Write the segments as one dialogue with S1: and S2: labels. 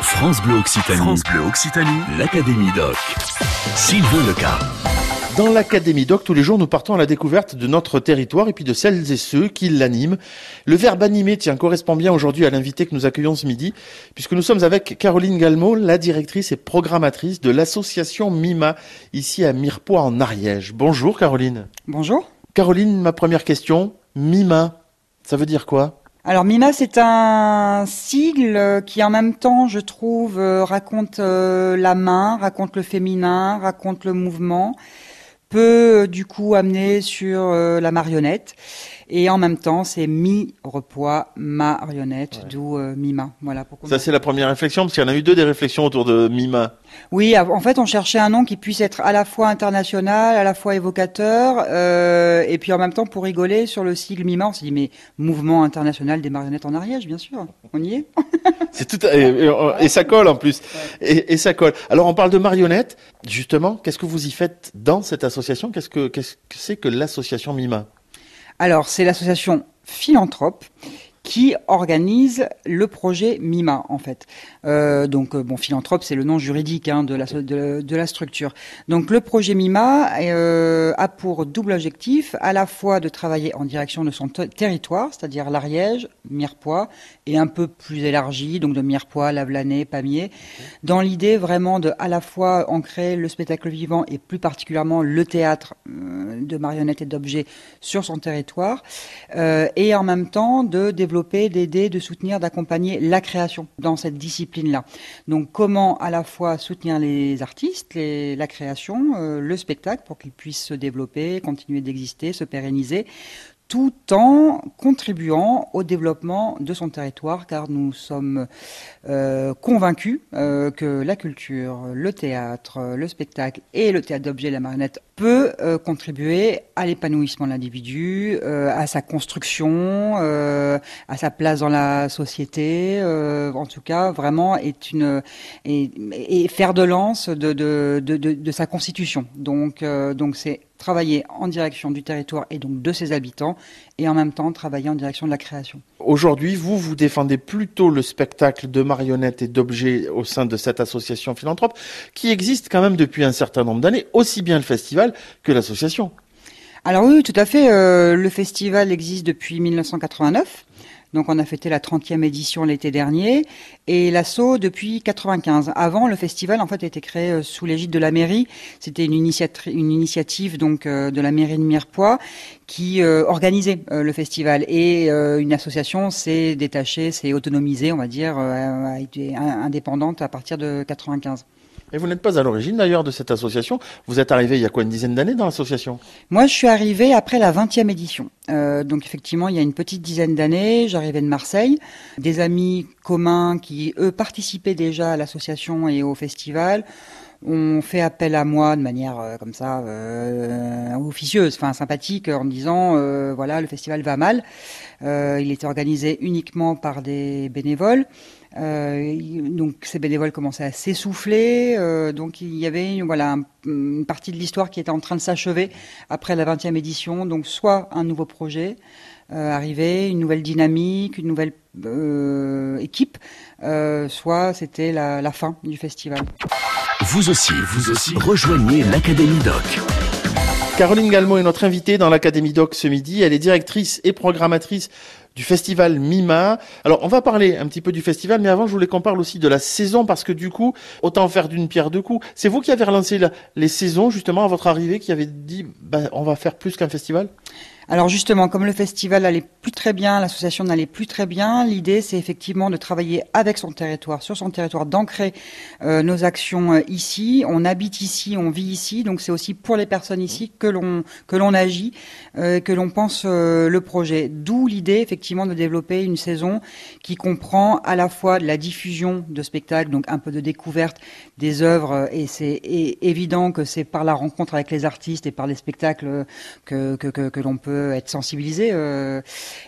S1: France Bleu Occitanie. France Bleu Occitanie. L'Académie Doc. Sylvain Leca.
S2: Dans l'Académie Doc, tous les jours, nous partons à la découverte de notre territoire et puis de celles et ceux qui l'animent. Le verbe animer, tiens, correspond bien aujourd'hui à l'invité que nous accueillons ce midi, puisque nous sommes avec Caroline Galmo, la directrice et programmatrice de l'association MIMA, ici à Mirepoix en Ariège. Bonjour Caroline.
S3: Bonjour.
S2: Caroline, ma première question, MIMA, ça veut dire quoi?
S3: Alors MIMA, c'est un sigle qui en même temps, je trouve, euh, raconte euh, la main, raconte le féminin, raconte le mouvement, peut euh, du coup amener sur la marionnette. Et en même temps, c'est mi-repoids, marionnette, d'où euh, Mima.
S2: Voilà. Pourquoi Ça, c'est la première réflexion, parce qu'il y en a eu deux des réflexions autour de Mima.
S3: Oui, en fait, on cherchait un nom qui puisse être à la fois international, à la fois évocateur, euh, et puis en même temps, pour rigoler sur le sigle Mima, on s'est dit, mais mouvement international des marionnettes en Ariège, bien sûr. On y est.
S2: c'est tout, et, ça colle en plus. Et, ça colle. Alors, on parle de marionnettes. Justement, qu'est-ce que vous y faites dans cette association? Qu'est-ce que c'est que l'association Mima
S3: alors, c'est l'association Philanthrope qui organise le projet MIMA en fait. Euh, donc euh, bon, philanthrope c'est le nom juridique hein, de, la, structure. Donc le projet MIMA euh, a pour double objectif à la fois de travailler en direction de son territoire, c'est-à-dire l'Ariège, Mirepoix, et un peu plus élargi, donc de Mirepoix, Lavelanet, Pamiers, dans l'idée vraiment de à la fois ancrer le spectacle vivant et plus particulièrement le théâtre de marionnettes et d'objets sur son territoire, et en même temps de développer d'aider, de soutenir, d'accompagner la création dans cette discipline-là. Donc comment à la fois soutenir les artistes, la création, euh, le spectacle pour qu'ils puissent se développer, continuer d'exister, se pérenniser, tout en contribuant au développement de son territoire, car nous sommes euh, convaincus euh, que la culture, le théâtre, le spectacle et le théâtre d'objets, la marionnette, peut euh, contribuer à l'épanouissement de l'individu, à sa construction, à sa place dans la société. en tout cas, vraiment est une et, faire de lance de, de, de, de, sa constitution. Donc, donc c'est travailler en direction du territoire et donc de ses habitants, et en même temps travailler en direction de la création.
S2: Aujourd'hui, vous, vous défendez plutôt le spectacle de marionnettes et d'objets au sein de cette association philanthrope, qui existe quand même depuis un certain nombre d'années, aussi bien le festival que l'association.
S3: Alors oui, tout à fait. Euh, le festival existe depuis 1989. Donc on a fêté la 30e édition l'été dernier et l'assaut depuis 95. Avant le festival en fait a été créé euh, sous l'égide de la mairie. C'était une, initiative donc euh, de la mairie de Mirepoix qui euh, organisait le festival et une association s'est détachée, s'est autonomisée, on va dire, a été indépendante à partir de 95.
S2: Et vous n'êtes pas à l'origine d'ailleurs de cette association. Vous êtes arrivé il y a quoi une dizaine d'années dans l'association?
S3: Moi, je suis arrivé après la 20e édition. Euh, donc effectivement, il y a une petite dizaine d'années, j'arrivais de Marseille. Des amis communs qui, eux, participaient déjà à l'association et au festival ont fait appel à moi de manière euh, comme ça euh, officieuse, enfin sympathique, en me disant voilà le festival va mal. il était organisé uniquement par des bénévoles. Euh, donc ces bénévoles commençaient à s'essouffler, euh, donc il y avait voilà une partie de l'histoire qui était en train de s'achever après la 20e édition. Donc soit un nouveau projet euh, arrivé, une nouvelle dynamique, une nouvelle équipe, soit c'était la, la fin du festival.
S1: Vous aussi, vous aussi, rejoignez l'Académie Doc.
S2: Caroline Galmo est notre invitée dans l'Académie Doc ce midi. Elle est directrice et programmatrice du festival Mima. Alors, on va parler un petit peu du festival, mais avant, je voulais qu'on parle aussi de la saison, parce que du coup, autant faire d'une pierre deux coups. C'est vous qui avez relancé les saisons, justement, à votre arrivée, qui avez dit, bah, on va faire plus qu'un festival?
S3: Alors justement, comme le festival n'allait plus très bien, l'association n'allait plus très bien, l'idée c'est effectivement de travailler avec son territoire, sur son territoire, d'ancrer euh, nos actions euh, ici. On habite ici, on vit ici, donc c'est aussi pour les personnes ici que l'on que l'on agit, euh, que l'on pense le projet. D'où l'idée effectivement de développer une saison qui comprend à la fois de la diffusion de spectacles, donc un peu de découverte des œuvres, et c'est évident que c'est par la rencontre avec les artistes et par les spectacles que que, que, que l'on peut être sensibilisé.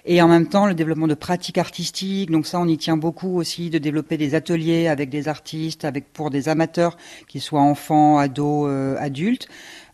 S3: et en même temps, le développement de pratiques artistiques. Donc ça, on y tient beaucoup aussi, de développer des ateliers avec des artistes, avec pour des amateurs, qu'ils soient enfants, ados, adultes.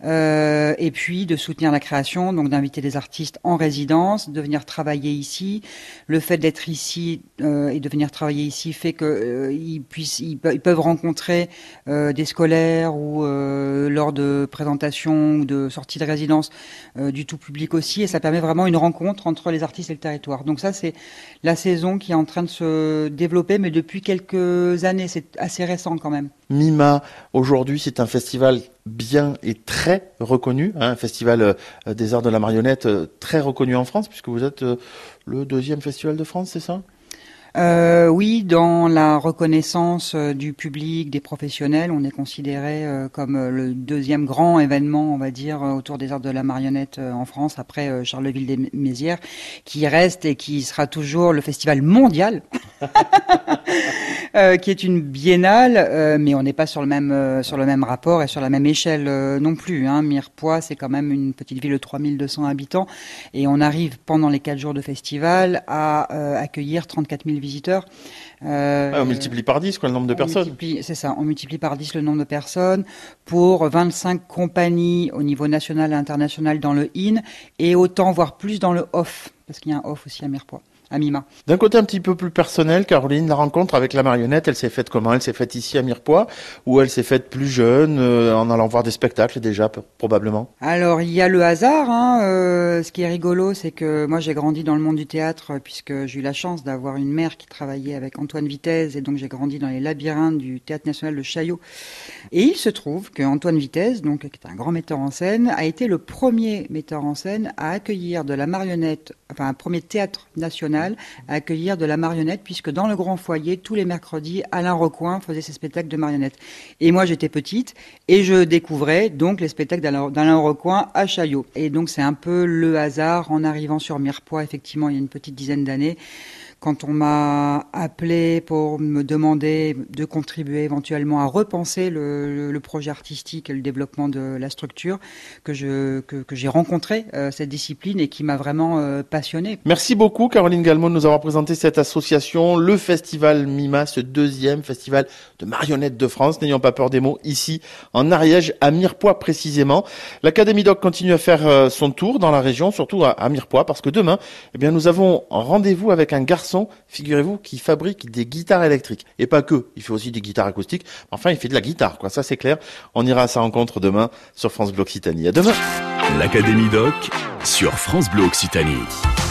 S3: Euh, et puis de soutenir la création, donc d'inviter des artistes en résidence, de venir travailler ici. Le fait d'être ici euh, et de venir travailler ici fait que euh, puissent, ils, peuvent rencontrer des scolaires ou lors de présentations ou de sorties de résidence du tout public aussi, et ça permet vraiment une rencontre entre les artistes et le territoire. Donc ça, c'est la saison qui est en train de se développer, mais depuis quelques années, c'est assez récent quand même.
S2: Mima, aujourd'hui, c'est un festival bien et très reconnu, hein, un festival euh, des arts de la marionnette euh, très reconnu en France, puisque vous êtes euh, le deuxième festival de France, c'est ça?
S3: Euh, oui, dans la reconnaissance du public, des professionnels, on est considéré comme le deuxième grand événement, on va dire, autour des arts de la marionnette en France, après Charleville-des-Mézières, qui reste et qui sera toujours le festival mondial Euh, qui est une biennale, euh, mais on n'est pas sur le même euh, sur le même rapport et sur la même échelle non plus. Hein. Mirepoix, c'est quand même une petite ville de 3200 habitants, et on arrive pendant les quatre jours de festival à accueillir 34 000 visiteurs.
S2: Ah, on multiplie par 10 quoi, le nombre de personnes.
S3: C'est ça, on multiplie par 10 le nombre de personnes pour 25 compagnies au niveau national et international dans le IN et autant voire plus dans le off parce qu'il y a un off aussi à Mirepoix.
S2: D'un côté un petit peu plus personnel, Caroline, la rencontre avec la marionnette, elle s'est faite comment? Elle s'est faite ici à Mirepoix? Ou elle s'est faite plus jeune, euh, en allant voir des spectacles déjà, probablement?
S3: Alors, il y a le hasard. Hein, euh, ce qui est rigolo, c'est que moi j'ai grandi dans le monde du théâtre puisque j'ai eu la chance d'avoir une mère qui travaillait avec Antoine Vitesse et donc j'ai grandi dans les labyrinthes du Théâtre National de Chaillot. Et il se trouve que Antoine Vitesse, donc, qui est un grand metteur en scène, a été le premier metteur en scène à accueillir de la marionnette, enfin un premier théâtre national à accueillir de la marionnette, puisque dans le grand foyer, tous les mercredis, Alain Recoin faisait ses spectacles de marionnettes. Et moi, j'étais petite, et je découvrais donc les spectacles d'Alain Recoin à Chaillot. Et donc, c'est un peu le hasard en arrivant sur Mirepoix, effectivement, il y a une petite dizaine d'années quand on m'a appelé pour me demander de contribuer éventuellement à repenser le, projet artistique et le développement de la structure, que je que, j'ai rencontré euh, cette discipline et qui m'a vraiment euh, passionné.
S2: Merci beaucoup Caroline Galmon de nous avoir présenté cette association, le festival Mima, ce deuxième festival de marionnettes de France. N'ayons pas peur des mots ici en Ariège, à Mirepoix précisément. L'Académie Doc continue à faire euh, son tour dans la région, surtout à, à Mirepoix, parce que demain, eh bien, nous avons rendez-vous avec un figurez-vous, qui fabrique des guitares électriques. Et pas que, il fait aussi des guitares acoustiques. Enfin, il fait de la guitare, quoi. Ça, c'est clair. On ira à sa rencontre demain sur France Bleu Occitanie. À demain.
S1: L'Académie Doc sur France Bleu Occitanie.